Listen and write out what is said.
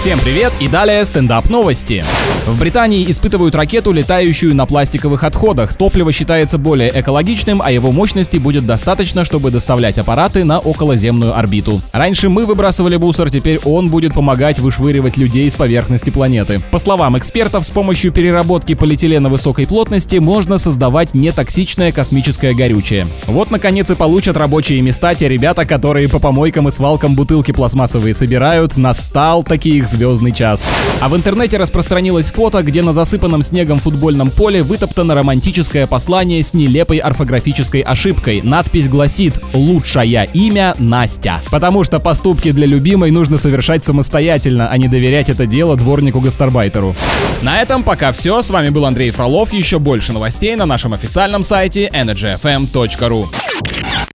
Всем привет и далее стендап новости. В Британии испытывают ракету, летающую на пластиковых отходах. Топливо считается более экологичным, а его мощности будет достаточно, чтобы доставлять аппараты на околоземную орбиту. Раньше мы выбрасывали мусор, теперь он будет помогать вышвыривать людей с поверхности планеты. По словам экспертов, с помощью переработки полиэтилена высокой плотности можно создавать нетоксичное космическое горючее. Вот наконец и получат рабочие места те ребята, которые по помойкам и свалкам бутылки пластмассовые собирают. Настал таки их звездный час. А в интернете распространилось фото, где на засыпанном снегом футбольном поле вытоптано романтическое послание с нелепой орфографической ошибкой. Надпись гласит «Лучшая имя Настя». Потому что поступки для любимой нужно совершать самостоятельно, а не доверять это дело дворнику-гастарбайтеру. На этом пока все. С вами был Андрей Фролов. Еще больше новостей на нашем официальном сайте energyfm.ru.